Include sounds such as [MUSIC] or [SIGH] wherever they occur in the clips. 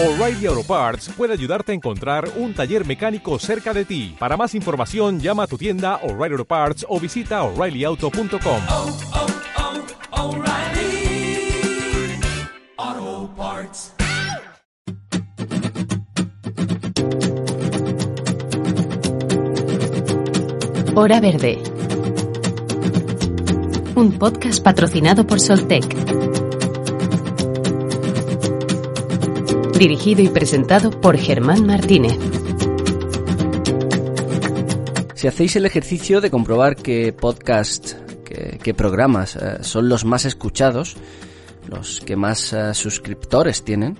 O'Reilly Auto Parts puede ayudarte a encontrar un taller mecánico cerca de ti. Para más información, llama a tu tienda O'Reilly Auto Parts o visita oreillyauto.com. oh, oh, O'Reilly Auto Parts. Hora Verde. Un podcast patrocinado por Soltec. Dirigido y presentado por Germán Martínez. Si hacéis el ejercicio de comprobar qué podcast, qué, programas eh, son los más escuchados, los que más eh, suscriptores tienen,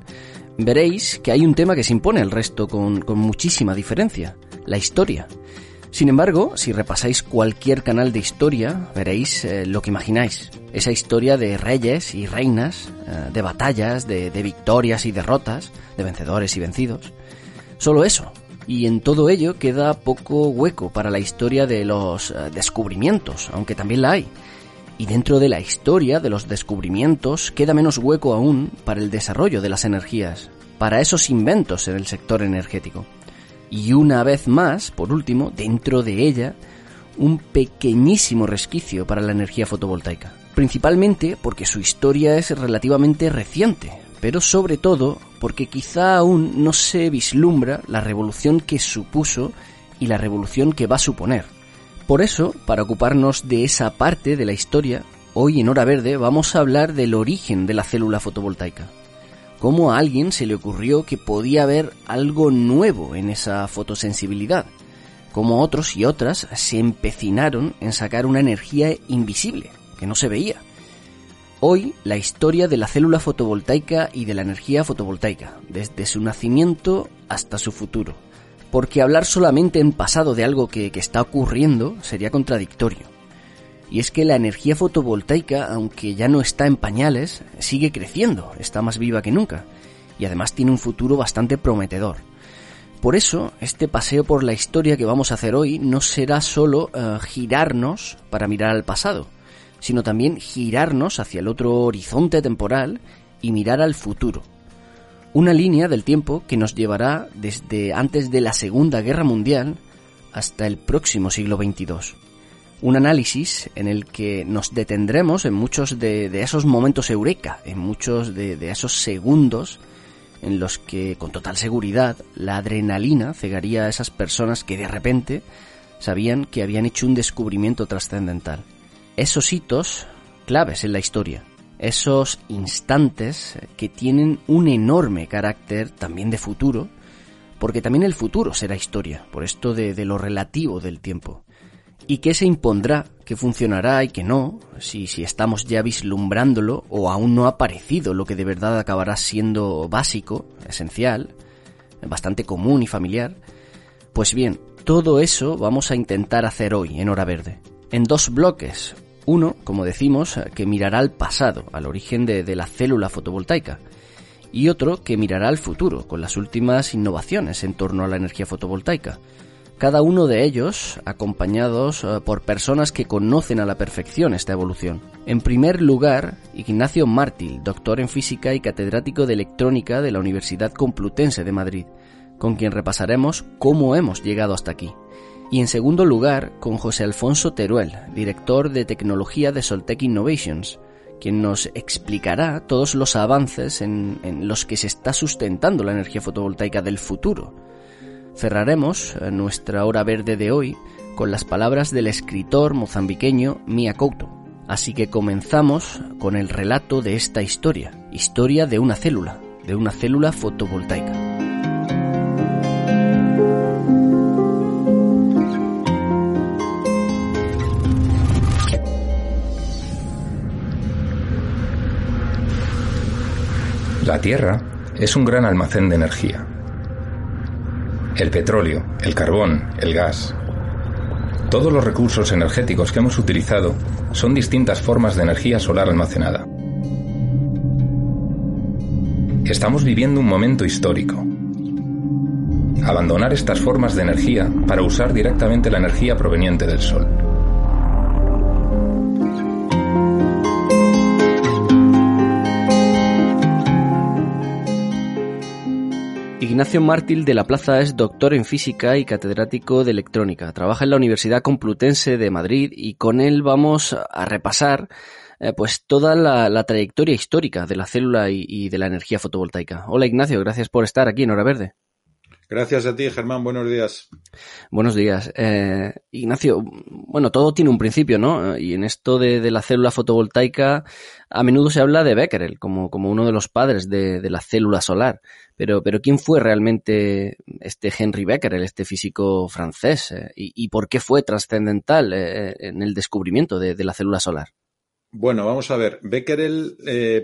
veréis que hay un tema que se impone al resto con, con muchísima diferencia, la historia. Sin embargo, si repasáis cualquier canal de historia, veréis eh, lo que imagináis. Esa historia de reyes y reinas, eh, de batallas, de, victorias y derrotas, de vencedores y vencidos. Solo eso. Y en todo ello queda poco hueco para la historia de los eh, descubrimientos, aunque también la hay. Y dentro de la historia de los descubrimientos queda menos hueco aún para el desarrollo de las energías, para esos inventos en el sector energético. Y una vez más, por último, dentro de ella, un pequeñísimo resquicio para la energía fotovoltaica. Principalmente porque su historia es relativamente reciente, pero sobre todo porque quizá aún no se vislumbra la revolución que supuso y la revolución que va a suponer. Por eso, para ocuparnos de esa parte de la historia, hoy en Hora Verde vamos a hablar del origen de la célula fotovoltaica cómo a alguien se le ocurrió que podía haber algo nuevo en esa fotosensibilidad, cómo otros y otras se empecinaron en sacar una energía invisible, que no se veía. Hoy la historia de la célula fotovoltaica y de la energía fotovoltaica, desde su nacimiento hasta su futuro, porque hablar solamente en pasado de algo que, que está ocurriendo sería contradictorio. Y es que la energía fotovoltaica, aunque ya no está en pañales, sigue creciendo, está más viva que nunca, y además tiene un futuro bastante prometedor. Por eso, este paseo por la historia que vamos a hacer hoy no será solo uh, girarnos para mirar al pasado, sino también girarnos hacia el otro horizonte temporal y mirar al futuro. Una línea del tiempo que nos llevará desde antes de la Segunda Guerra Mundial hasta el próximo siglo XXII un análisis en el que nos detendremos en muchos de, esos momentos eureka, en muchos de, esos segundos en los que con total seguridad la adrenalina cegaría a esas personas que de repente sabían que habían hecho un descubrimiento trascendental. Esos hitos claves en la historia, esos instantes que tienen un enorme carácter también de futuro, porque también el futuro será historia, por esto de lo relativo del tiempo y qué se impondrá, qué funcionará y qué no, si, estamos ya vislumbrándolo o aún no ha aparecido lo que de verdad acabará siendo básico, esencial, bastante común y familiar. Pues bien, todo eso vamos a intentar hacer hoy en Hora Verde, en dos bloques. Uno, como decimos, que mirará al pasado, al origen de, de la célula fotovoltaica, y otro que mirará al futuro, con las últimas innovaciones en torno a la energía fotovoltaica cada uno de ellos acompañados uh, por personas que conocen a la perfección esta evolución. En primer lugar, Ignacio Mártil, doctor en física y catedrático de electrónica de la Universidad Complutense de Madrid, con quien repasaremos cómo hemos llegado hasta aquí. Y en segundo lugar, con José Alfonso Teruel, director de tecnología de Soltec Innovations, quien nos explicará todos los avances en, en los que se está sustentando la energía fotovoltaica del futuro Cerraremos nuestra hora verde de hoy con las palabras del escritor mozambiqueño Mia Couto. Así que comenzamos con el relato de esta historia, historia de una célula, de una célula fotovoltaica. La Tierra es un gran almacén de energía el petróleo, el carbón, el gas. Todos los recursos energéticos que hemos utilizado son distintas formas de energía solar almacenada. Estamos viviendo un momento histórico. Abandonar estas formas de energía para usar directamente la energía proveniente del Sol. Ignacio Mártil de la Plaza es doctor en física y catedrático de electrónica. Trabaja en la Universidad Complutense de Madrid y con él vamos a repasar eh, pues toda la, trayectoria histórica de la célula y, de la energía fotovoltaica. Hola Ignacio, gracias por estar aquí en Hora Verde. Gracias a ti, Germán. Buenos días. Buenos días. Eh, Ignacio, bueno, todo tiene un principio, ¿no? Y en esto de, la célula fotovoltaica, a menudo se habla de Becquerel como, como uno de los padres de, la célula solar. Pero, pero ¿quién fue realmente este Henry Becquerel, este físico francés? Eh, y, por qué fue trascendental eh, en el descubrimiento de, la célula solar? Bueno, vamos a ver. Becquerel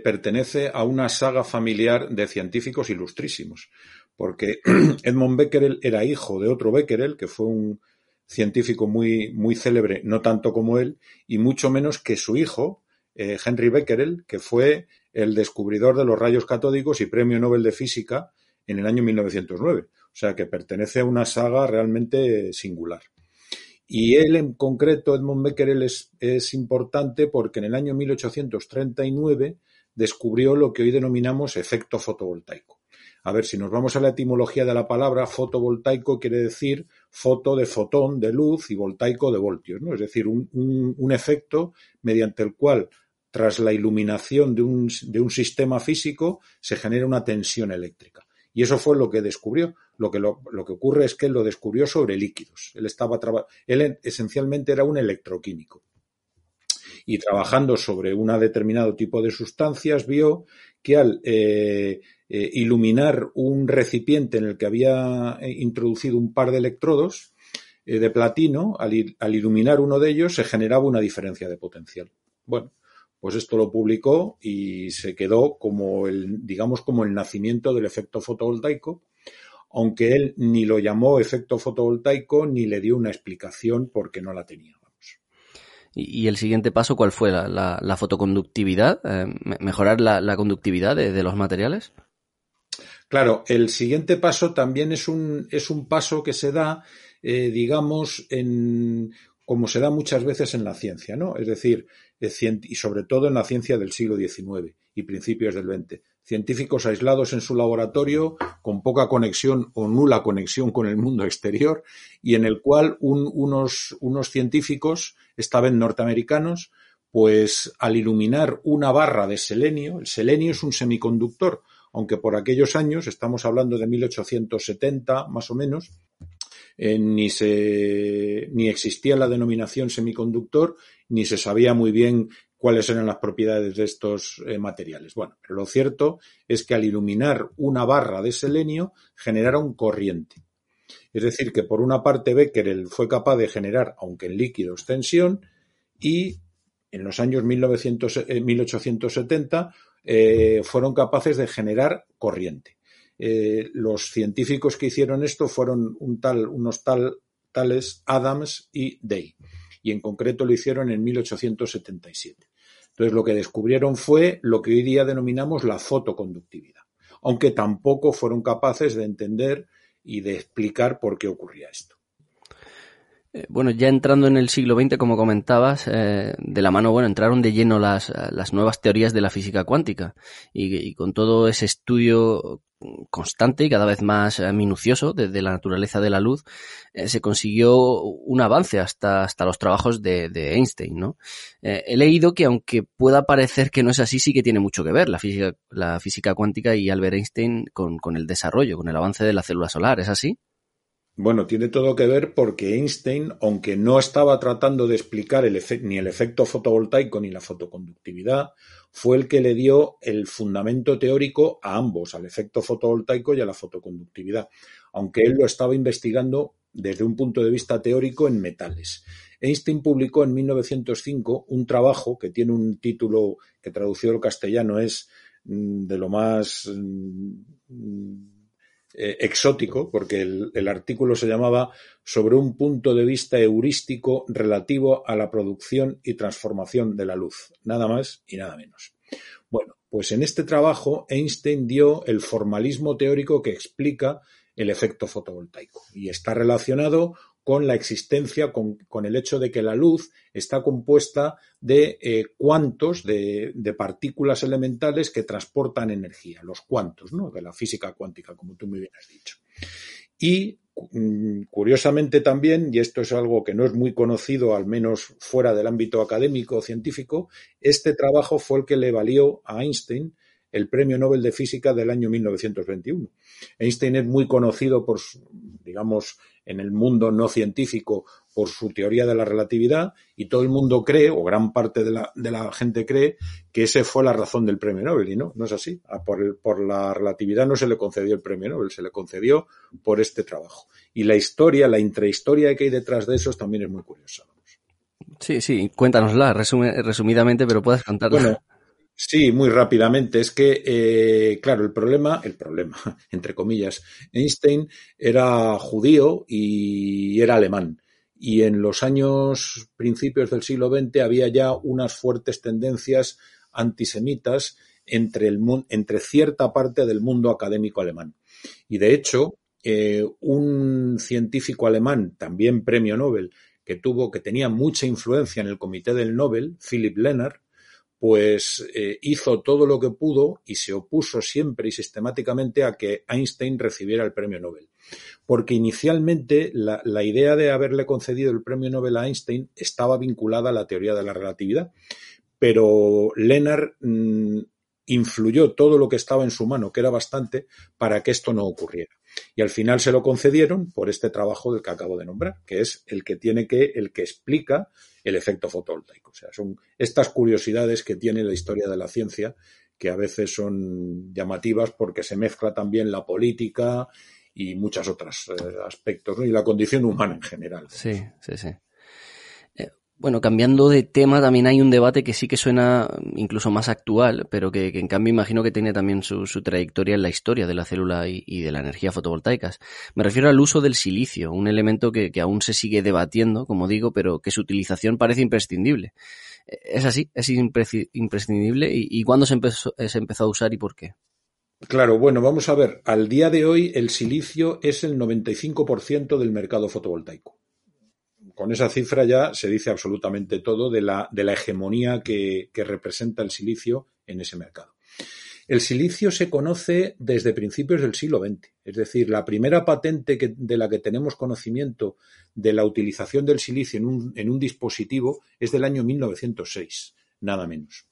pertenece a una saga familiar de científicos ilustrísimos porque [CLEARS THROAT] Edmond Becquerel era hijo de otro Becquerel, que fue un científico muy, muy célebre, no tanto como él, y mucho menos que su hijo, eh, Henry Becquerel, que fue el descubridor de los rayos catódicos y premio Nobel de Física en el año 1909. O sea que pertenece a una saga realmente singular. Y él en concreto, Edmond Becquerel, es, es importante porque en el año 1839 descubrió lo que hoy denominamos efecto fotovoltaico. A ver, si nos vamos a la etimología de la palabra, fotovoltaico quiere decir foto de fotón, de luz, y voltaico de voltios, ¿no? Es decir, un, efecto mediante el cual, tras la iluminación de un, de un, sistema físico, se genera una tensión eléctrica. Y eso fue lo que descubrió. Lo que, lo, que ocurre es que él lo descubrió sobre líquidos. Él estaba él esencialmente era un electroquímico y trabajando sobre un determinado tipo de sustancias vio que al eh, eh, iluminar un recipiente en el que había eh, introducido un par de electrodos de platino, al, iluminar uno de ellos se generaba una diferencia de potencial. Bueno, pues esto lo publicó y se quedó como el, digamos, como el nacimiento del efecto fotovoltaico, aunque él ni lo llamó efecto fotovoltaico ni le dio una explicación porque no la tenía. ¿Y, el siguiente paso cuál fue? ¿La, fotoconductividad? ¿Mejorar la, conductividad de, los materiales? Claro, el siguiente paso también es un, es un paso que se da, eh, digamos, en, como se da muchas veces en la ciencia, ¿no? Es decir, y sobre todo en la ciencia del siglo XIX y principios del XX. Científicos aislados en su laboratorio, con poca conexión o nula conexión con el mundo exterior, y en el cual unos, unos científicos, esta vez norteamericanos, pues al iluminar una barra de selenio, el selenio es un semiconductor, aunque por aquellos años, estamos hablando de 1870 más o menos, eh, ni, se, ni existía la denominación semiconductor, ni se sabía muy bien cuáles eran las propiedades de estos eh, materiales. Bueno, lo cierto es que al iluminar una barra de selenio generaron corriente. Es decir, que por una parte Becquerel fue capaz de generar, aunque en líquidos, tensión y en los años 1900, 1870 eh, fueron capaces de generar corriente. Eh, los científicos que hicieron esto fueron un tal, unos tal, tales Adams y Day, y en concreto lo hicieron en 1877. Entonces lo que descubrieron fue lo que hoy día denominamos la fotoconductividad, aunque tampoco fueron capaces de entender y de explicar por qué ocurría esto. Eh, bueno, ya entrando en el siglo XX, como comentabas, eh, de la mano, bueno, entraron de lleno las, las nuevas teorías de la física cuántica y, con todo ese estudio constante y cada vez más eh, minucioso de, la naturaleza de la luz, se consiguió un avance hasta, hasta los trabajos de, Einstein, ¿no? he leído que aunque pueda parecer que no es así, sí que tiene mucho que ver la física, la física cuántica y Albert Einstein con, con el desarrollo, con el avance de la célula solar, ¿es así? Bueno, tiene todo que ver porque Einstein, aunque no estaba tratando de explicar ni el efecto fotovoltaico ni la fotoconductividad, fue el que le dio el fundamento teórico a ambos, al efecto fotovoltaico y a la fotoconductividad, aunque él lo estaba investigando desde un punto de vista teórico en metales. Einstein publicó en 1905 un trabajo que tiene un título que traducido al castellano es mm, de lo más mm, eh, exótico, porque el, artículo se llamaba sobre un punto de vista heurístico relativo a la producción y transformación de la luz, nada más y nada menos. Bueno, pues en este trabajo Einstein dio el formalismo teórico que explica el efecto fotovoltaico y está relacionado con la existencia, con, el hecho de que la luz está compuesta de eh, cuantos de, de, partículas elementales que transportan energía, los cuantos, ¿no? De la física cuántica, como tú muy bien has dicho. Y mm, curiosamente también, y esto es algo que no es muy conocido, al menos fuera del ámbito académico o científico, este trabajo fue el que le valió a Einstein el Premio Nobel de Física del año 1921. Einstein es muy conocido por, digamos, en el mundo no científico por su teoría de la relatividad y todo el mundo cree, o gran parte de la, de la gente cree, que esa fue la razón del premio Nobel y no, no es así. Por, el, por la relatividad no se le concedió el premio Nobel, se le concedió por este trabajo. Y la historia, la intrahistoria que hay detrás de eso también es muy curiosa. Sí, sí, cuéntanosla resume, resumidamente, pero puedes contarla. Bueno, Sí, muy rápidamente. Es que, eh, claro, el problema, el problema, [LAUGHS] entre comillas, Einstein era judío y era alemán. Y en los años principios del siglo XX había ya unas fuertes tendencias antisemitas entre, el, entre cierta parte del mundo académico alemán. Y de hecho, eh, un científico alemán, también premio Nobel, que tuvo, que tenía mucha influencia en el comité del Nobel, Philip Lennart, pues eh, hizo todo lo que pudo y se opuso siempre y sistemáticamente a que Einstein recibiera el premio Nobel. Porque inicialmente la, idea de haberle concedido el premio Nobel a Einstein estaba vinculada a la teoría de la relatividad, pero Lennart mmm, influyó todo lo que estaba en su mano, que era bastante, para que esto no ocurriera. Y al final se lo concedieron por este trabajo del que acabo de nombrar, que es el que tiene que, el que explica el efecto fotovoltaico. O sea, son estas curiosidades que tiene la historia de la ciencia, que a veces son llamativas porque se mezcla también la política y muchos otros eh, aspectos, ¿no? y la condición humana en general. Sí, sí, sí. Bueno, cambiando de tema, también hay un debate que sí que suena incluso más actual, pero que, en cambio imagino que tiene también su, trayectoria en la historia de la célula y, y, de la energía fotovoltaicas. Me refiero al uso del silicio, un elemento que, que, aún se sigue debatiendo, como digo, pero que su utilización parece imprescindible. ¿Es así? ¿Es imprescindible? ¿Y, y cuándo se empezó, se empezó a usar y por qué? Claro, bueno, vamos a ver. Al día de hoy el silicio es el 95% del mercado fotovoltaico con esa cifra ya se dice absolutamente todo de la, de la hegemonía que, que, representa el silicio en ese mercado. El silicio se conoce desde principios del siglo XX, es decir, la primera patente de la que tenemos conocimiento de la utilización del silicio en un, en un dispositivo es del año 1906, nada menos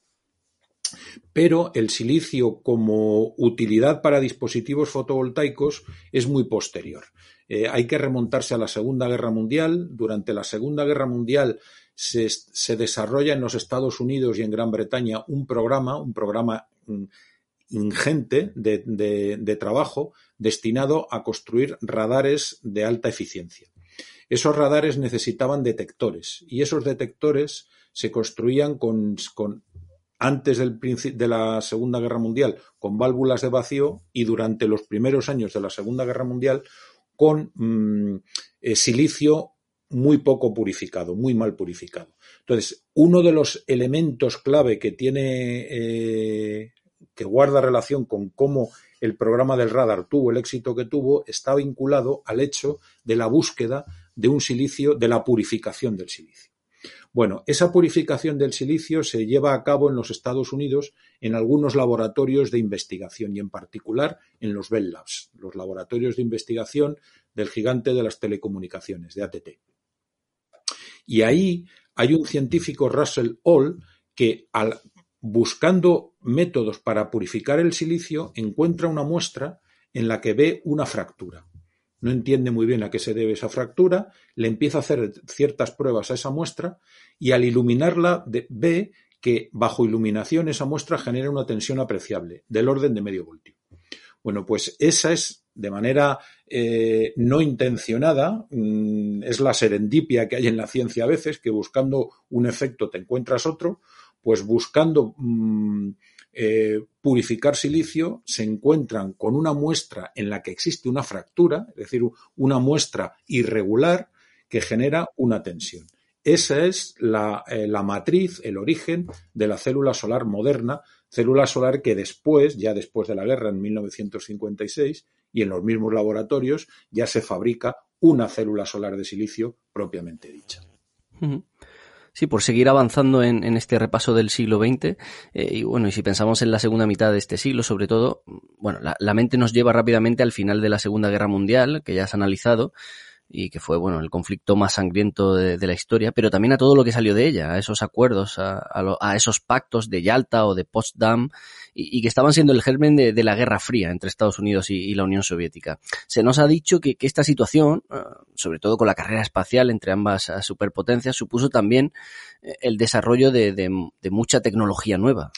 pero el silicio como utilidad para dispositivos fotovoltaicos es muy posterior. Eh, hay que remontarse a la Segunda Guerra Mundial. Durante la Segunda Guerra Mundial se, desarrolla en los Estados Unidos y en Gran Bretaña un programa, un programa mm, ingente de, trabajo destinado a construir radares de alta eficiencia. Esos radares necesitaban detectores y esos detectores se construían con, con antes de la Segunda Guerra Mundial con válvulas de vacío y durante los primeros años de la Segunda Guerra Mundial con mmm, eh, silicio muy poco purificado, muy mal purificado. Entonces, uno de los elementos clave que tiene, eh, que guarda relación con cómo el programa del radar tuvo el éxito que tuvo, está vinculado al hecho de la búsqueda de un silicio, de la purificación del silicio. Bueno, esa purificación del silicio se lleva a cabo en los Estados Unidos en algunos laboratorios de investigación y en particular en los Bell Labs, los laboratorios de investigación del gigante de las telecomunicaciones, de ATT. Y ahí hay un científico, Russell Hall, que al, buscando métodos para purificar el silicio encuentra una muestra en la que ve una fractura no entiende muy bien a qué se debe esa fractura, le empieza a hacer ciertas pruebas a esa muestra y al iluminarla ve que bajo iluminación esa muestra genera una tensión apreciable, del orden de medio voltio. Bueno, pues esa es de manera eh, no intencionada, mmm, es la serendipia que hay en la ciencia a veces, que buscando un efecto te encuentras otro, pues buscando mmm, eh, purificar silicio se encuentran con una muestra en la que existe una fractura, es decir, una muestra irregular que genera una tensión. Esa es la, eh, matriz, el origen de la célula solar moderna, célula solar que después, ya después de la guerra en 1956, y en los mismos laboratorios, ya se fabrica una célula solar de silicio propiamente dicha. Sí, por seguir avanzando en, en este repaso del siglo XX, eh, y bueno, y si pensamos en la segunda mitad de este siglo, sobre todo, bueno, la, la mente nos lleva rápidamente al final de la Segunda Guerra Mundial, que ya has analizado, y que fue, bueno, el conflicto más sangriento de, de la historia, pero también a todo lo que salió de ella, a esos acuerdos, a, a, lo- a esos pactos de Yalta o de Potsdam, y, y que estaban siendo el germen de, de la Guerra Fría entre Estados Unidos y, y la Unión Soviética. Se nos ha dicho que, que esta situación, eh, sobre todo con la carrera espacial entre ambas eh, superpotencias, supuso también eh, el desarrollo de, mucha tecnología nueva.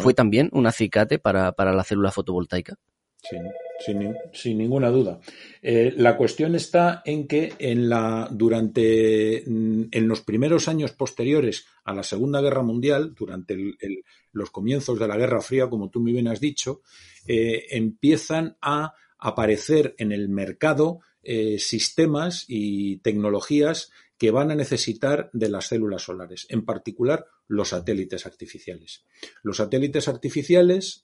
Fue también un acicate para, para la célula fotovoltaica. Sin, sin sin ninguna duda. Eh, la cuestión está en que en la, durante mm, en los primeros años posteriores a la Segunda Guerra Mundial, durante los comienzos de la Guerra Fría, como tú muy bien has dicho, eh, empiezan a aparecer en el mercado eh, sistemas y tecnologías que van a necesitar de las células solares, en particular los satélites artificiales. Los satélites artificiales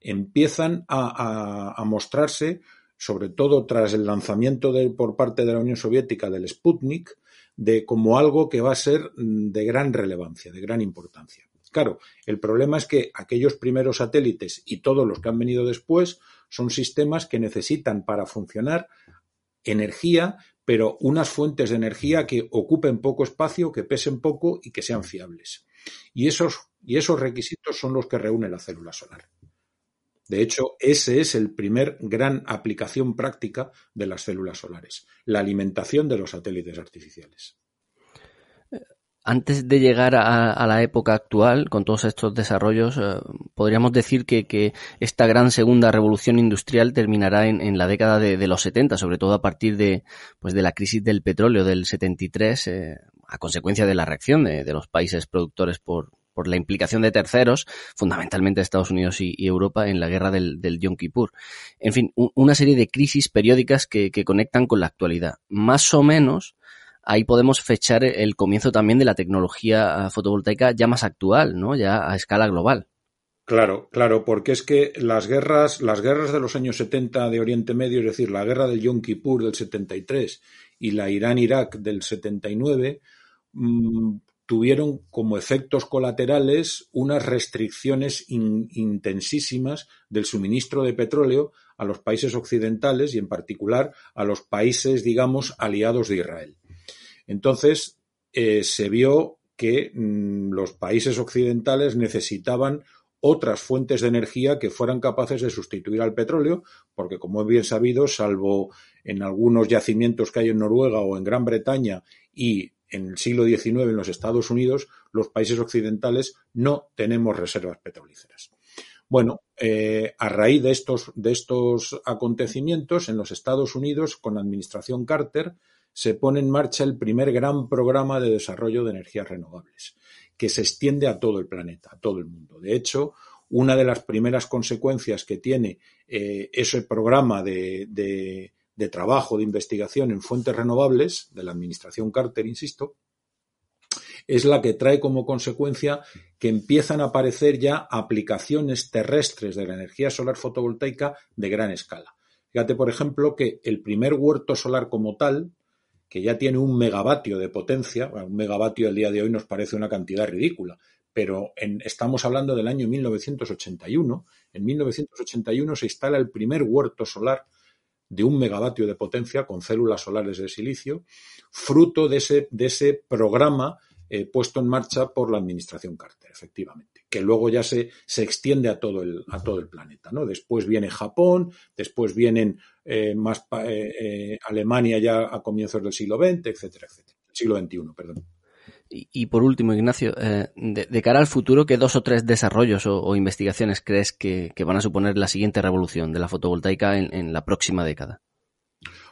empiezan a, mostrarse, sobre todo tras el lanzamiento de- por parte de la Unión Soviética del Sputnik, de como algo que va a ser de gran relevancia, de gran importancia. Claro, el problema es que aquellos primeros satélites y todos los que han venido después son sistemas que necesitan para funcionar energía, pero unas fuentes de energía que ocupen poco espacio, que pesen poco y que sean fiables. Y esos, y esos requisitos son los que reúne la célula solar. De hecho, ese es el primer gran aplicación práctica de las células solares, la alimentación de los satélites artificiales. Antes de llegar a, la época actual, con todos estos desarrollos, eh, podríamos decir que, esta gran segunda revolución industrial terminará en, la década de, los 70, sobre todo a partir de, pues de la crisis del petróleo del 73, eh, a consecuencia de la reacción de los países productores por, por la implicación de terceros, fundamentalmente Estados Unidos y, Europa, en la guerra del, del Yom Kippur. En fin, un- una serie de crisis periódicas que, que conectan con la actualidad. Más o menos, ahí podemos fechar el comienzo también de la tecnología ah, fotovoltaica ya más actual, ¿no? Ya a escala global. Claro, claro, porque es que las guerras, las guerras de los años 70 de Oriente Medio, es decir, la guerra del Yom Kippur del 73 y la Irán-Irak del 79, mmm, tuvieron como efectos colaterales unas restricciones in, intensísimas del suministro de petróleo a los países occidentales y en particular a los países, digamos, aliados de Israel. Entonces, eh, se vio que mmm, los países occidentales necesitaban otras fuentes de energía que fueran capaces de sustituir al petróleo, porque como es bien sabido, salvo en algunos yacimientos que hay en Noruega o en Gran Bretaña y en el siglo XIX en los Estados Unidos, los países occidentales no tenemos reservas petrolíferas. Bueno, eh, a raíz de estos, de estos acontecimientos, en los Estados Unidos, con la administración Carter, se pone en marcha el primer gran programa de desarrollo de energías renovables, que se extiende a todo el planeta, a todo el mundo. De hecho, una de las primeras consecuencias que tiene eh, ese programa de, de, de, trabajo, de investigación en fuentes renovables, de la administración Carter, insisto, es la que trae como consecuencia que empiezan a aparecer ya aplicaciones terrestres de la energía solar fotovoltaica de gran escala. Fíjate, por ejemplo, que el primer huerto solar como tal, que ya tiene un megavatio de potencia, un megavatio al día de hoy nos parece una cantidad ridícula, pero en, estamos hablando del año 1981. En 1981 se instala el primer huerto solar de un megavatio de potencia con células solares de silicio, fruto de ese, de ese programa eh, puesto en marcha por la administración Carter, efectivamente, que luego ya se, se extiende a todo, el, a todo el planeta. ¿no? Después viene Japón, después vienen eh, más eh, Alemania ya a comienzos del siglo XX, etcétera, etcétera. Siglo XXI, perdón. Y, por último, Ignacio, eh, de, cara al futuro, ¿qué dos o tres desarrollos o, investigaciones crees que, van a suponer la siguiente revolución de la fotovoltaica en, la próxima década?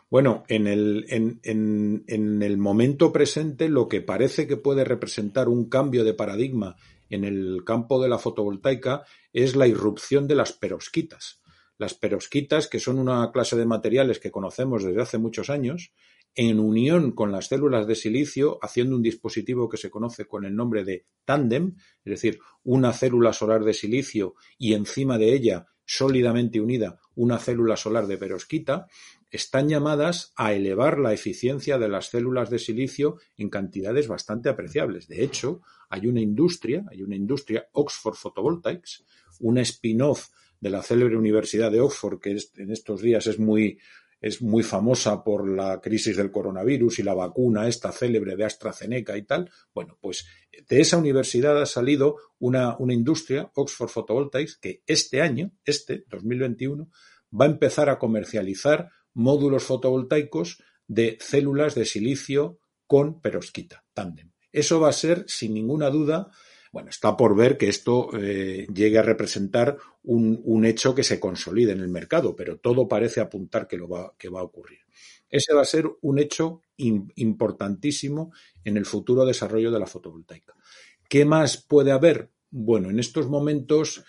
Bueno, en el, en, en, el, momento presente, lo que parece que puede representar un cambio de paradigma en el campo de la fotovoltaica es la irrupción de las perovskitas. Las perovskitas, que son una clase de materiales que conocemos desde hace muchos años, en unión con las células de silicio, haciendo un dispositivo que se conoce con el nombre de tándem, es decir, una célula solar de silicio y encima de ella, sólidamente unida, una célula solar de perovskita, están llamadas a elevar la eficiencia de las células de silicio en cantidades bastante apreciables. De hecho, hay una industria, hay una industria, Oxford Photovoltaics, una spin-off de la célebre Universidad de Oxford, que en estos días es muy, es muy famosa por la crisis del coronavirus y la vacuna esta célebre de AstraZeneca y tal. Bueno, pues de esa universidad ha salido una, una industria, Oxford Photovoltaics, que este año, este 2021, va a empezar a comercializar módulos fotovoltaicos de células de silicio con perovskita, tándem. Eso va a ser, sin ninguna duda, bueno, está por ver que esto eh, llegue a representar un, hecho que se consolide en el mercado, pero todo parece apuntar que, lo va, a ocurrir. Ese va a ser un hecho importantísimo en el futuro desarrollo de la fotovoltaica. ¿Qué más puede haber? Bueno, en estos momentos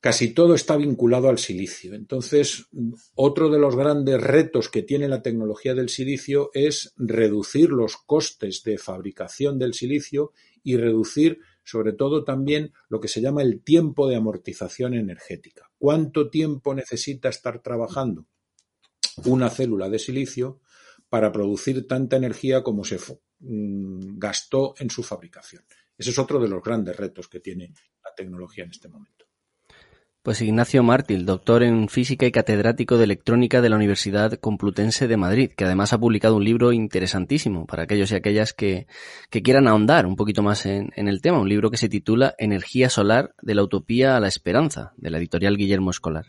casi todo está vinculado al silicio. Entonces, otro de los grandes retos que tiene la tecnología del silicio es reducir los costes de fabricación del silicio y reducir sobre todo también lo que se llama el tiempo de amortización energética. ¿Cuánto tiempo necesita estar trabajando una célula de silicio para producir tanta energía como se mm, gastó en su fabricación? Ese es otro de los grandes retos que tiene la tecnología en este momento. Pues Ignacio Mártil, doctor en física y catedrático de electrónica de la Universidad Complutense de Madrid, que además ha publicado un libro interesantísimo para aquellos y aquellas que, quieran ahondar un poquito más en, en, el tema, un libro que se titula Energía solar de la utopía a la esperanza, de la editorial Guillermo Escolar.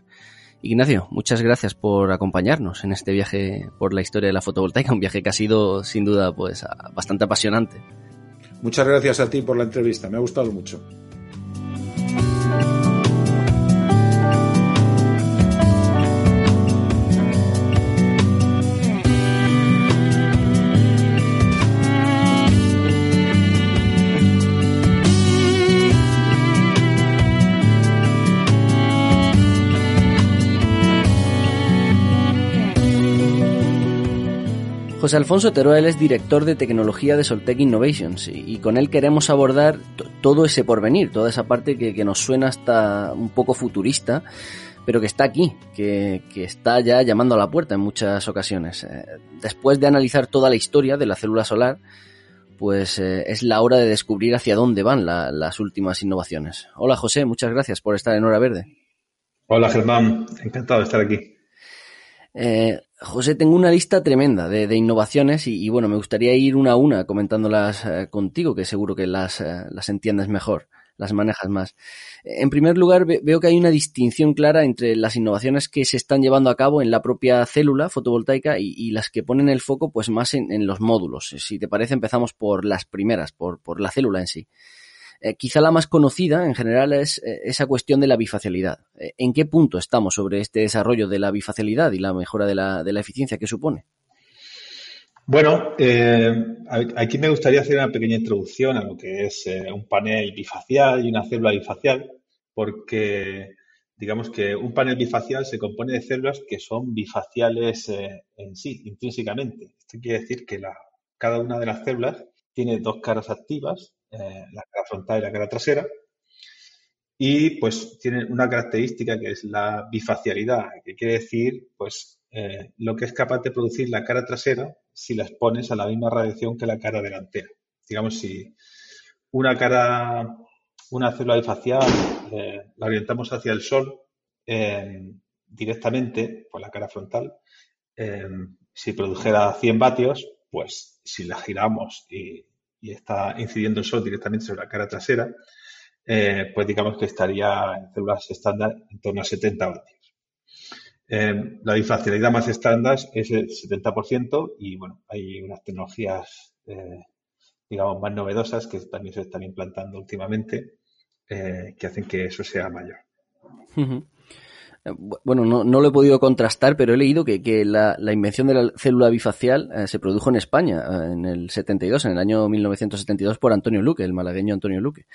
Ignacio, muchas gracias por acompañarnos en este viaje por la historia de la fotovoltaica, un viaje que ha sido sin duda pues bastante apasionante. Muchas gracias a ti por la entrevista, me ha gustado mucho. José Alfonso Teruel es director de tecnología de Soltec Innovations y, con él queremos abordar todo ese porvenir, toda esa parte que, que, nos suena hasta un poco futurista, pero que está aquí, que, que, está ya llamando a la puerta en muchas ocasiones. Eh, después de analizar toda la historia de la célula solar, pues eh, es la hora de descubrir hacia dónde van la, las últimas innovaciones. Hola José, muchas gracias por estar en Hora Verde. Hola Germán, encantado de estar aquí. Eh, José, tengo una lista tremenda de, innovaciones y, bueno, me gustaría ir una a una comentándolas eh, contigo, que seguro que las, eh, las entiendes mejor, las manejas más. En primer lugar, ve, veo que hay una distinción clara entre las innovaciones que se están llevando a cabo en la propia célula fotovoltaica y, y las que ponen el foco pues más en, en, los módulos. Si te parece, empezamos por las primeras, por, por la célula en sí. Eh, quizá la más conocida en general es eh, esa cuestión de la bifacialidad. Eh, ¿En qué punto estamos sobre este desarrollo de la bifacialidad y la mejora de la, de la eficiencia que supone? Bueno, aquí me gustaría hacer una pequeña introducción a lo que es un panel bifacial y una célula bifacial, porque digamos que un panel bifacial se compone de células que son bifaciales en sí, intrínsecamente. Esto quiere decir que cada una de las células tiene dos caras activas eh, la cara frontal y la cara trasera. Y pues tienen una característica que es la bifacialidad, que quiere decir pues eh, lo que es capaz de producir la cara trasera si la expones a la misma radiación que la cara delantera. Digamos, si una cara, una célula bifacial eh, la orientamos hacia el sol eh, directamente por la cara frontal, eh, si produjera 100 vatios, pues si la giramos y y está incidiendo el sol directamente sobre la cara trasera, eh, pues digamos que estaría en células estándar en torno a 70 vatios. Eh, la bifacialidad más estándar es el 70% y bueno, hay unas tecnologías, eh, digamos, más novedosas que también se están implantando últimamente eh, que hacen que eso sea mayor. Bueno, no, no, lo he podido contrastar, pero he leído que, que la, la, invención de la célula bifacial eh, se produjo en España eh, en el 72, en el año 1972, por Antonio Luque, el malagueño Antonio Luque.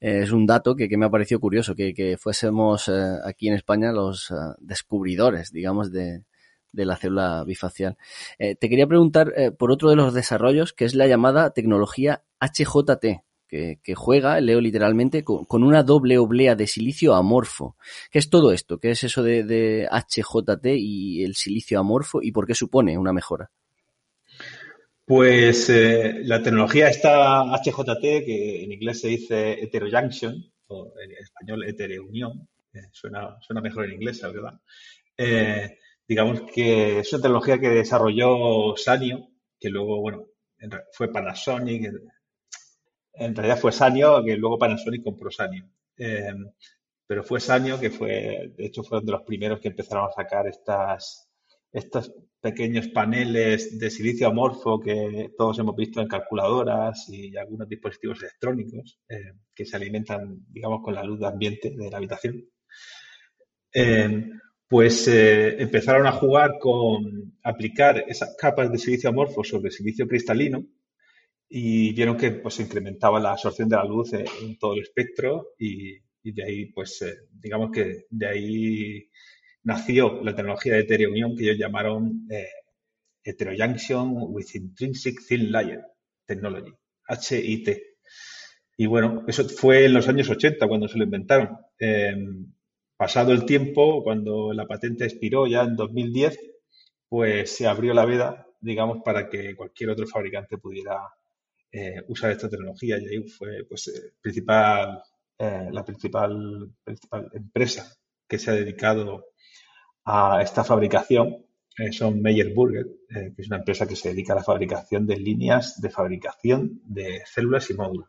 Eh, es un dato que, que, me ha parecido curioso, que, que fuésemos eh, aquí en España los descubridores, digamos, de, de, la célula bifacial. te quería preguntar por otro de los desarrollos, que es la llamada tecnología HJT, que, juega, leo literalmente, con, una doble oblea de silicio amorfo. ¿Qué es todo esto? ¿Qué es eso de, HJT y el silicio amorfo y por qué supone una mejora? Pues eh, la tecnología está HJT, que en inglés se dice heterojunction, o en español hetereunión, eh, suena, mejor en inglés, verdad. Eh, digamos que es una tecnología que desarrolló Sanyo, que luego, bueno, fue Panasonic, en, realidad fue Sanyo, que luego Panasonic compró Sanyo. Eh, pero fue Sanyo que fue, de hecho, fueron de los primeros que empezaron a sacar estas, estos pequeños paneles de silicio amorfo que todos hemos visto en calculadoras y algunos dispositivos electrónicos eh, que se alimentan, digamos, con la luz de ambiente de la habitación. Eh, pues eh, empezaron a jugar con aplicar esas capas de silicio amorfo sobre silicio cristalino y vieron que pues, incrementaba la absorción de la luz en, todo el espectro y, y de ahí, pues, eh, digamos que de ahí nació la tecnología de heterounión que ellos llamaron eh, Heterojunction with Intrinsic Thin Layer Technology, HIT. Y bueno, eso fue en los años 80 cuando se lo inventaron. Eh, pasado el tiempo, cuando la patente expiró ya en 2010, pues se abrió la veda, digamos, para que cualquier otro fabricante pudiera eh, usar esta tecnología. Y ahí fue pues, eh, principal, eh, la principal, principal empresa que se ha dedicado a esta fabricación eh, son Meyer Burger, que es una empresa que se dedica a la fabricación de líneas de fabricación de células y módulos.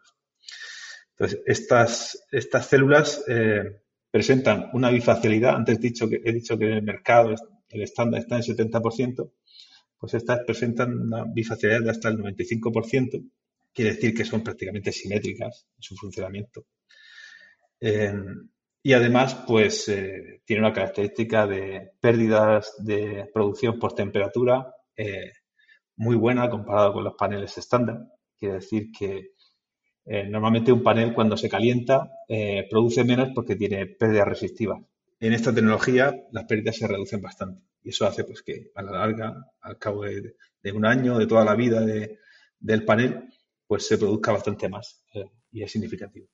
Entonces, estas, estas células presentan una bifacialidad. Antes dicho que, he dicho que en el mercado el estándar está en 70%, pues estas presentan una bifacialidad de hasta el 95%. Quiere decir que son prácticamente simétricas en su funcionamiento. Y además, pues eh, tiene una característica de pérdidas de producción por temperatura eh, muy buena comparado con los paneles estándar. Quiere decir que eh, normalmente un panel cuando se calienta produce menos porque tiene pérdidas resistivas. En esta tecnología las pérdidas se reducen bastante y eso hace pues que a la larga, al cabo de, de un año, de toda la vida de, del panel, pues se produzca bastante más eh, y es significativo.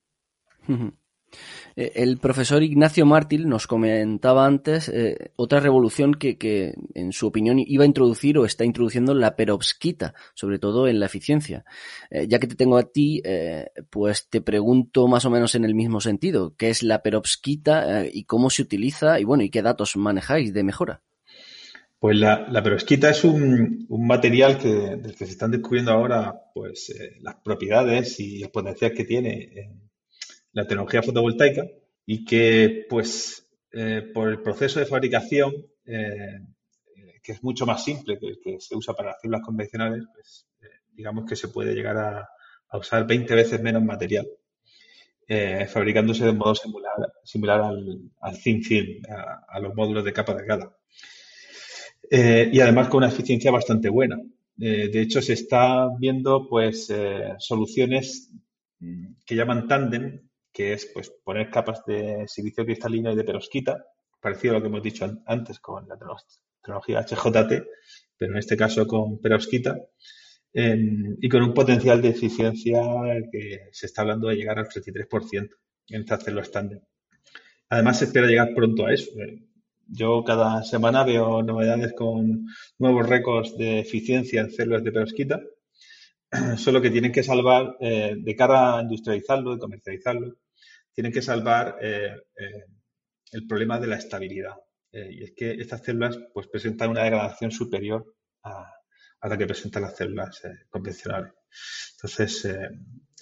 Eh, El profesor Ignacio Mártir nos comentaba antes eh, otra revolución que, que, en su opinión, iba a introducir o está introduciendo la perovskita, sobre todo en la eficiencia. Ya que te tengo a ti, pues te pregunto más o menos en el mismo sentido, ¿qué es la perovskita y cómo se utiliza y bueno, y qué datos manejáis de mejora? Pues la, la perovskita es un, material que, del que se están descubriendo ahora pues, eh, las propiedades y el potencial que tiene en la tecnología fotovoltaica y que pues eh, por el proceso de fabricación eh, que es mucho más simple que el que se usa para las células convencionales, pues eh, digamos que se puede llegar a, usar 20 veces menos material eh, fabricándose de modo similar, similar al, al thin film, a, a los módulos de capa delgada. Eh, y además con una eficiencia bastante buena. Eh, de hecho, se está viendo pues eh, soluciones que llaman tándem, que es pues poner capas de silicio cristalino y de perovskita, parecido a lo que hemos dicho an antes con la tecnología HJT, pero en este caso con perovskita, eh, y con un potencial de eficiencia que se está hablando de llegar al 33% en estas células tándem. Además, se espera llegar pronto a eso. Yo cada semana veo novedades con nuevos récords de eficiencia en células de perovskita, [CLEARS THROAT] solo que tienen que salvar, eh, de cara a industrializarlo, de comercializarlo, tienen que salvar eh, eh, el problema de la estabilidad. Eh, y es que estas células pues, presentan una degradación superior a, a la que presentan las células eh, convencionales. Entonces, eh,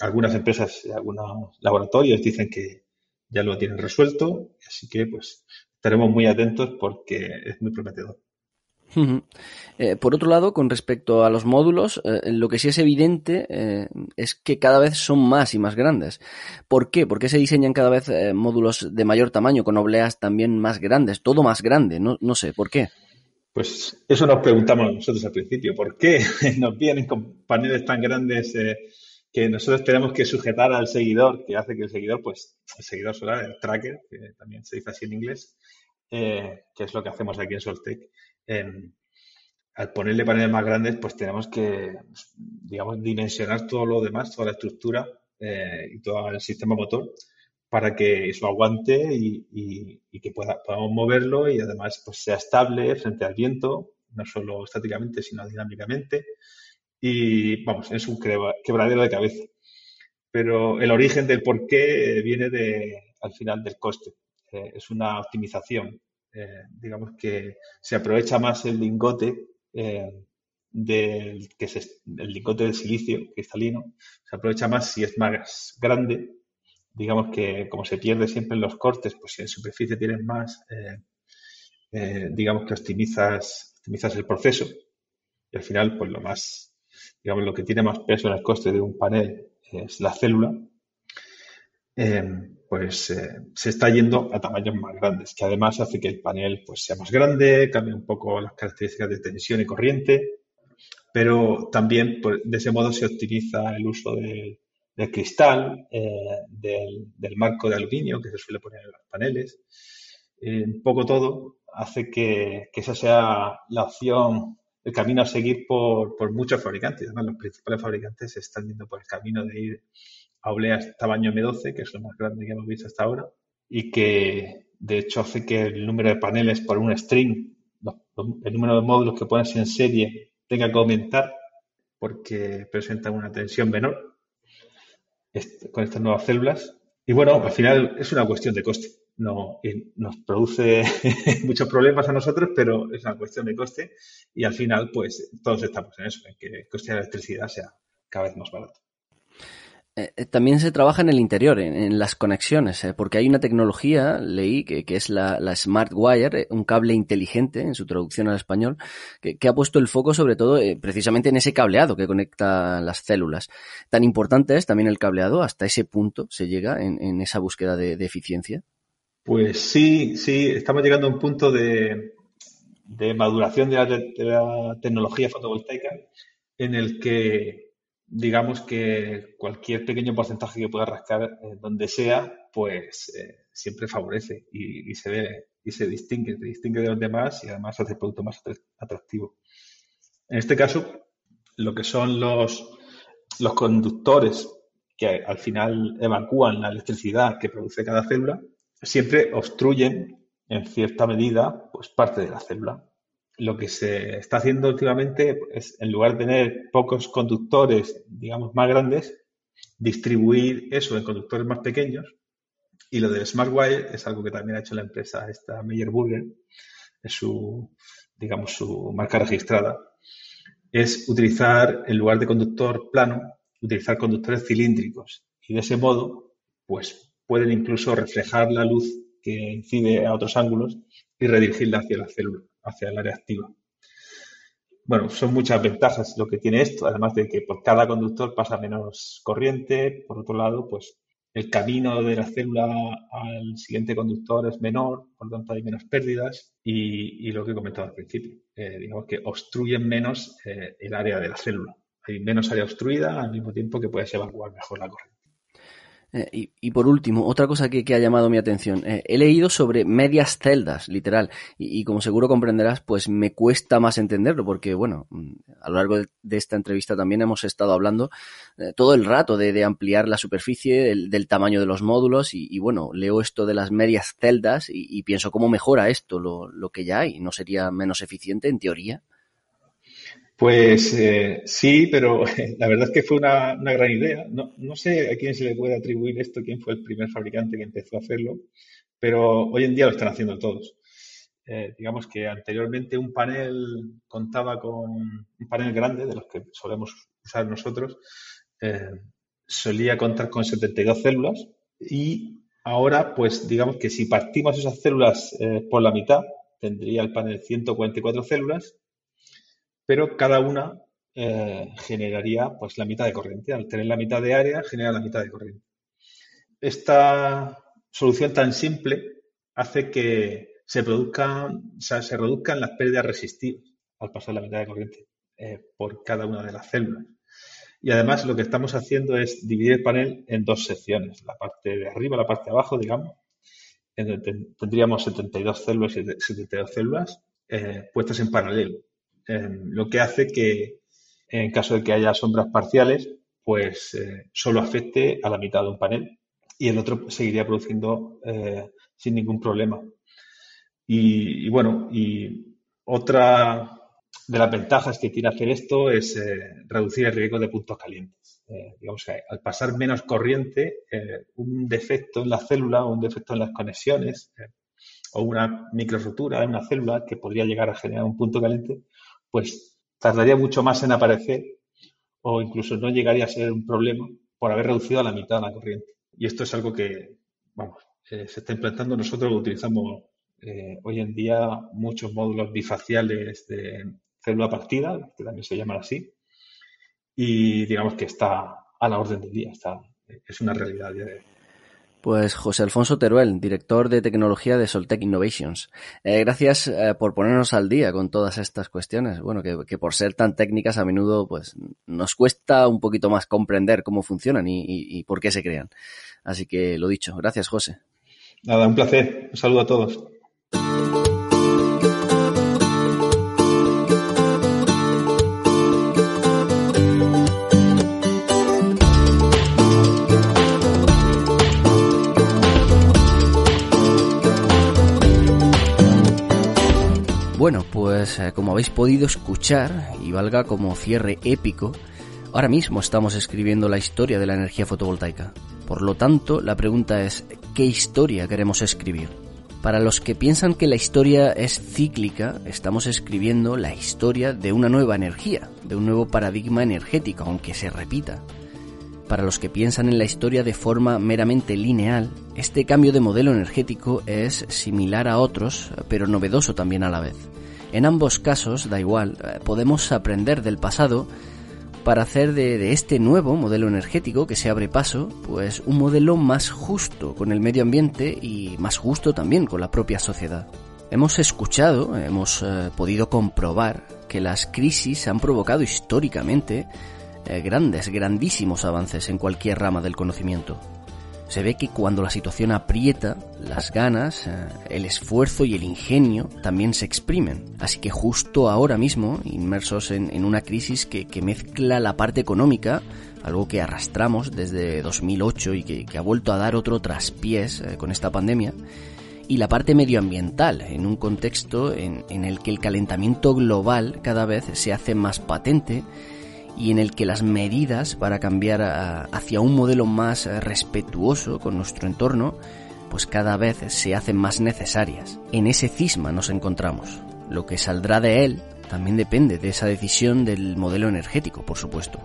algunas empresas, algunos laboratorios dicen que ya lo tienen resuelto, así que pues estaremos muy atentos porque es muy prometedor. Uh -huh. eh, por otro lado, con respecto a los módulos, eh, lo que sí es evidente eh, es que cada vez son más y más grandes. ¿Por qué? ¿Por qué se diseñan cada vez módulos de mayor tamaño, con obleas también más grandes? Todo más grande, no, no sé, ¿por qué? Pues eso nos preguntamos nosotros al principio. ¿Por qué [LAUGHS] nos vienen con paneles tan grandes que nosotros tenemos que sujetar al seguidor, que hace que el seguidor, pues, el seguidor solar, el tracker, que también se dice así en inglés, eh, que es lo que hacemos aquí en Soltec, eh, al ponerle paneles más grandes, pues tenemos que, digamos, dimensionar todo lo demás, toda la estructura, eh, y todo el sistema motor para que eso aguante y, y- y que pueda, podamos moverlo y además pues, sea estable frente al viento, no solo estáticamente, sino dinámicamente. Y vamos, es un quebradero de cabeza. Pero el origen del por qué eh, viene de, al final del coste. Eh, es una optimización. Eh, digamos que se aprovecha más el lingote del, que se, el lingote del silicio cristalino, se aprovecha más si es más grande. Digamos que como se pierde siempre en los cortes, pues si en superficie tienes más, digamos que optimizas, optimizas el proceso. Y al final, pues lo más, digamos, lo que tiene más peso en el coste de un panel es la célula, eh, pues eh, se está yendo a tamaños más grandes, que además hace que el panel pues, sea más grande, cambie un poco las características de tensión y corriente, pero también pues, de ese modo se optimiza el uso de- del cristal, eh, del, del marco de aluminio que se suele poner en los paneles. Un poco todo hace que, que esa sea la opción, el camino a seguir por, por muchos fabricantes. Además, los principales fabricantes se están yendo por el camino de ir a obleas tamaño M12, que es lo más grande que hemos visto hasta ahora, y que de hecho hace que el número de paneles por un string, el número de módulos que pones en serie, tenga que aumentar porque presentan una tensión menor est- con estas nuevas células. Y bueno, al final es una cuestión de coste. No, nos produce [LAUGHS] muchos problemas a nosotros, pero es una cuestión de coste y al final, pues todos estamos en eso, en que el coste de la electricidad sea cada vez más barato. Eh, eh, también se trabaja en el interior, en, las conexiones, eh, porque hay una tecnología, leí, que, es la, Smart Wire, un cable inteligente, en su traducción al español, que, ha puesto el foco sobre todo precisamente en ese cableado que conecta las células. Tan importante es también el cableado, hasta ese punto se llega en, esa búsqueda de eficiencia. Pues sí, sí, estamos llegando a un punto de, de maduración de la, tecnología fotovoltaica en el que digamos que cualquier pequeño porcentaje que pueda rascar eh, donde sea, pues eh, siempre favorece y, y se ve y se distingue, se distingue de los demás y además hace el producto más atra- atractivo. En este caso, lo que son los, los conductores que al final evacúan la electricidad que produce cada célula, siempre obstruyen en cierta medida pues parte de la célula. Lo que se está haciendo últimamente es, en lugar de tener pocos conductores, digamos, más grandes, distribuir eso en conductores más pequeños. Y lo del Smart Wire es algo que también ha hecho la empresa esta Meyer Burger, es su, digamos, su marca registrada, es utilizar, en lugar de conductor plano, utilizar conductores cilíndricos. Y de ese modo, pues pueden incluso reflejar la luz que incide a otros ángulos y redirigirla hacia la célula, hacia el área activa. Bueno, son muchas ventajas lo que tiene esto, además de que por cada conductor pasa menos corriente, por otro lado, pues el camino de la célula al siguiente conductor es menor, por lo tanto hay menos pérdidas y, lo que he comentado al principio, eh, digamos que obstruyen menos eh, el área de la célula. Hay menos área obstruida al mismo tiempo que puedes evacuar mejor la corriente. Eh, y, y por último, otra cosa que, que ha llamado mi atención. Eh, he leído sobre medias celdas, literal, y, como seguro comprenderás, pues me cuesta más entenderlo, porque bueno, mm, a lo largo de, esta entrevista también hemos estado hablando eh, todo el rato de, ampliar la superficie, del, tamaño de los módulos, y, y bueno, leo esto de las medias celdas y, y pienso cómo mejora esto lo, lo que ya hay. ¿No sería menos eficiente en teoría? Pues eh, sí, pero [LAUGHS] la verdad es que fue una, gran idea. No, sé a quién se le puede atribuir esto, quién fue el primer fabricante que empezó a hacerlo, pero hoy en día lo están haciendo todos. Eh, digamos que anteriormente un panel contaba con un panel grande, de los que solemos usar nosotros, eh, solía contar con 72 células y ahora, pues digamos que si partimos esas células por la mitad, tendría el panel 144 células pero cada una eh, generaría pues la mitad de corriente. Al tener la mitad de área, genera la mitad de corriente. Esta solución tan simple hace que se produzcan, se reduzcan las pérdidas resistivas al pasar la mitad de corriente eh, por cada una de las células. Y además lo que estamos haciendo es dividir el panel en dos secciones, la parte de arriba, la parte de abajo, digamos, en donde tendríamos 72 células y 72 células eh, puestas en paralelo. Eh, lo que hace que en caso de que haya sombras parciales, pues eh, solo afecte a la mitad de un panel y el otro seguiría produciendo eh, sin ningún problema. Y, y, bueno, y otra de las ventajas que tiene hacer esto es eh, reducir el riesgo de puntos calientes. Digamos que al pasar menos corriente, un defecto en la célula o un defecto en las conexiones o una microrotura en una célula que podría llegar a generar un punto caliente, pues tardaría mucho más en aparecer o incluso no llegaría a ser un problema por haber reducido a la mitad la corriente. Y esto es algo que, vamos, se está implantando. Nosotros utilizamos eh, hoy en día muchos módulos bifaciales de célula partida, que también se llaman así, y digamos que está a la orden del día, está, es una realidad. De... Pues José Alfonso Teruel, director de tecnología de Soltec Innovations. Eh, gracias eh, por ponernos al día con todas estas cuestiones. Bueno, que, por ser tan técnicas a menudo pues nos cuesta un poquito más comprender cómo funcionan y, y, y por qué se crean. Así que lo dicho, gracias José. Nada, un placer. Un saludo a todos. Pues eh, como habéis podido escuchar, y valga como cierre épico, ahora mismo estamos escribiendo la historia de la energía fotovoltaica. Por lo tanto, la pregunta es, ¿qué historia queremos escribir? Para los que piensan que la historia es cíclica, estamos escribiendo la historia de una nueva energía, de un nuevo paradigma energético, aunque se repita. Para los que piensan en la historia de forma meramente lineal, este cambio de modelo energético es similar a otros, pero novedoso también a la vez. En ambos casos, da igual, podemos aprender del pasado para hacer de, de, este nuevo modelo energético que se abre paso, pues un modelo más justo con el medio ambiente y más justo también con la propia sociedad. Hemos escuchado, hemos eh, podido comprobar que las crisis han provocado históricamente eh, grandes, grandísimos avances en cualquier rama del conocimiento. Se ve que cuando la situación aprieta, las ganas, eh, el esfuerzo y el ingenio también se exprimen. Así que justo ahora mismo, inmersos en, en una crisis que, que, mezcla la parte económica, algo que arrastramos desde 2008 y que, ha vuelto a dar otro traspiés eh, con esta pandemia, y la parte medioambiental, en un contexto en, en el que el calentamiento global cada vez se hace más patente y en el que las medidas para cambiar hacia un modelo más respetuoso con nuestro entorno pues cada vez se hacen más necesarias. En ese cisma nos encontramos. Lo que saldrá de él también depende de esa decisión del modelo energético, por supuesto.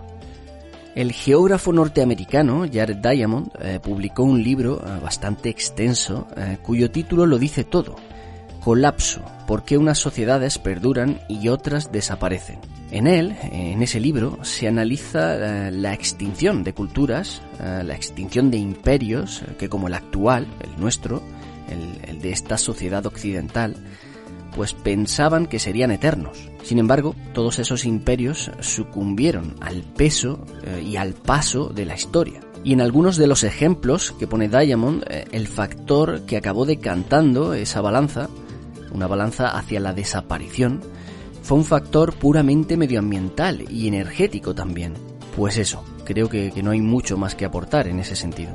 El geógrafo norteamericano Jared Diamond eh, publicó un libro eh, bastante extenso eh, cuyo título lo dice todo. Colapso, por qué unas sociedades perduran y otras desaparecen. En él, en ese libro, se analiza la extinción de culturas, la extinción de imperios, que como el actual, el nuestro, el, el de esta sociedad occidental, pues pensaban que serían eternos. Sin embargo, todos esos imperios sucumbieron al peso y al paso de la historia. Y en algunos de los ejemplos que pone Diamond, el factor que acabó decantando esa balanza, una balanza hacia la desaparición, fue un factor puramente medioambiental y energético también. Pues eso, creo que, no hay mucho más que aportar en ese sentido.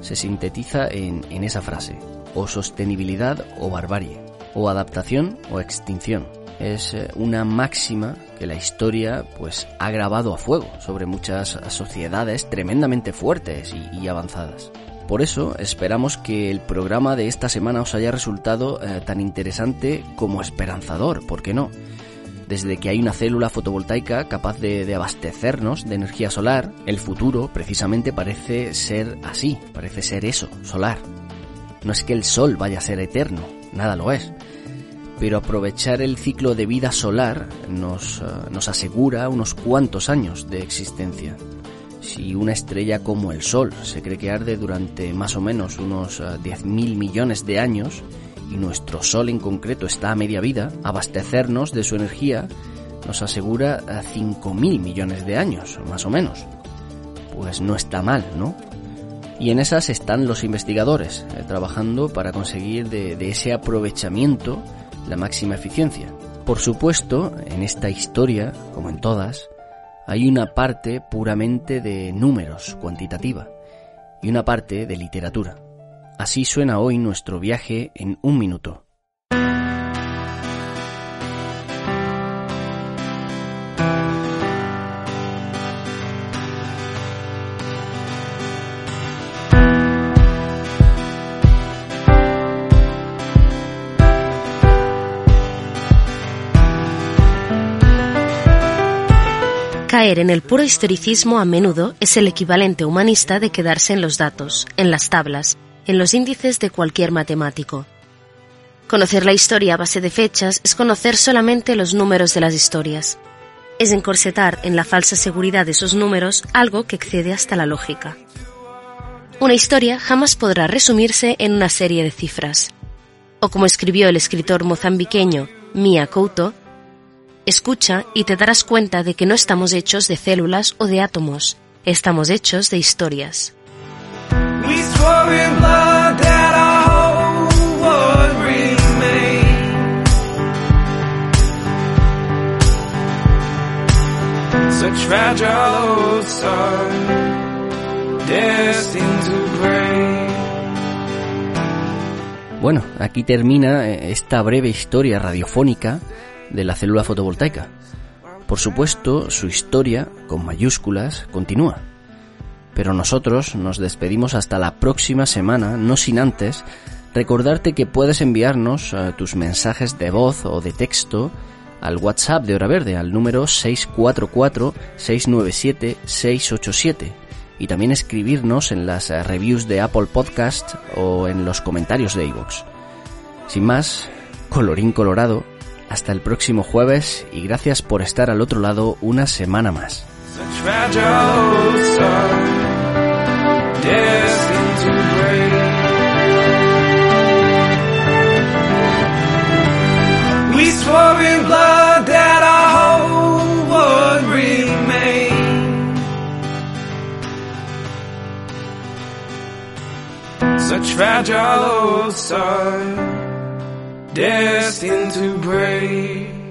Se sintetiza en, esa frase, o sostenibilidad o barbarie, o adaptación o extinción. Es una máxima que la historia pues ha grabado a fuego sobre muchas sociedades tremendamente fuertes y avanzadas. Por eso esperamos que el programa de esta semana os haya resultado eh, tan interesante como esperanzador, ¿por qué no? Desde que hay una célula fotovoltaica capaz de, abastecernos de energía solar, el futuro precisamente parece ser así, parece ser eso, solar. No es que el sol vaya a ser eterno, nada lo es. Pero aprovechar el ciclo de vida solar nos, nos asegura unos cuantos años de existencia. Si una estrella como el Sol se cree que arde durante más o menos unos uh, 10.000 millones de años, y nuestro Sol en concreto está a media vida, abastecernos de su energía nos asegura 5.000 millones de años, más o menos. Pues no está mal, ¿no? Y en esas están los investigadores, eh, trabajando para conseguir de ese aprovechamiento la máxima eficiencia. Por supuesto, en esta historia, como en todas, hay una parte puramente de números, cuantitativa, y una parte de literatura. Así suena hoy nuestro viaje en un minuto. En el puro historicismo a menudo es el equivalente humanista de quedarse en los datos, en las tablas, en los índices de cualquier matemático. Conocer la historia a base de fechas es conocer solamente los números de las historias. Es encorsetar en la falsa seguridad de esos números algo que excede hasta la lógica. Una historia jamás podrá resumirse en una serie de cifras. O como escribió el escritor mozambiqueño Mia Couto, Escucha y te darás cuenta de que no estamos hechos de células o de átomos, estamos hechos de historias. Bueno, aquí termina eh, esta breve historia radiofónica de la célula fotovoltaica. Por supuesto, su historia, con mayúsculas, continúa. Pero nosotros nos despedimos hasta la próxima semana, no sin antes recordarte que puedes enviarnos eh, tus mensajes de voz o de texto al WhatsApp de Hora Verde, al número 644-697-687, y también escribirnos en las eh, reviews de Apple Podcast o en los comentarios de iVoox. Sin más, colorín colorado, hasta el próximo jueves y gracias por estar al otro lado una semana más. Destined to break.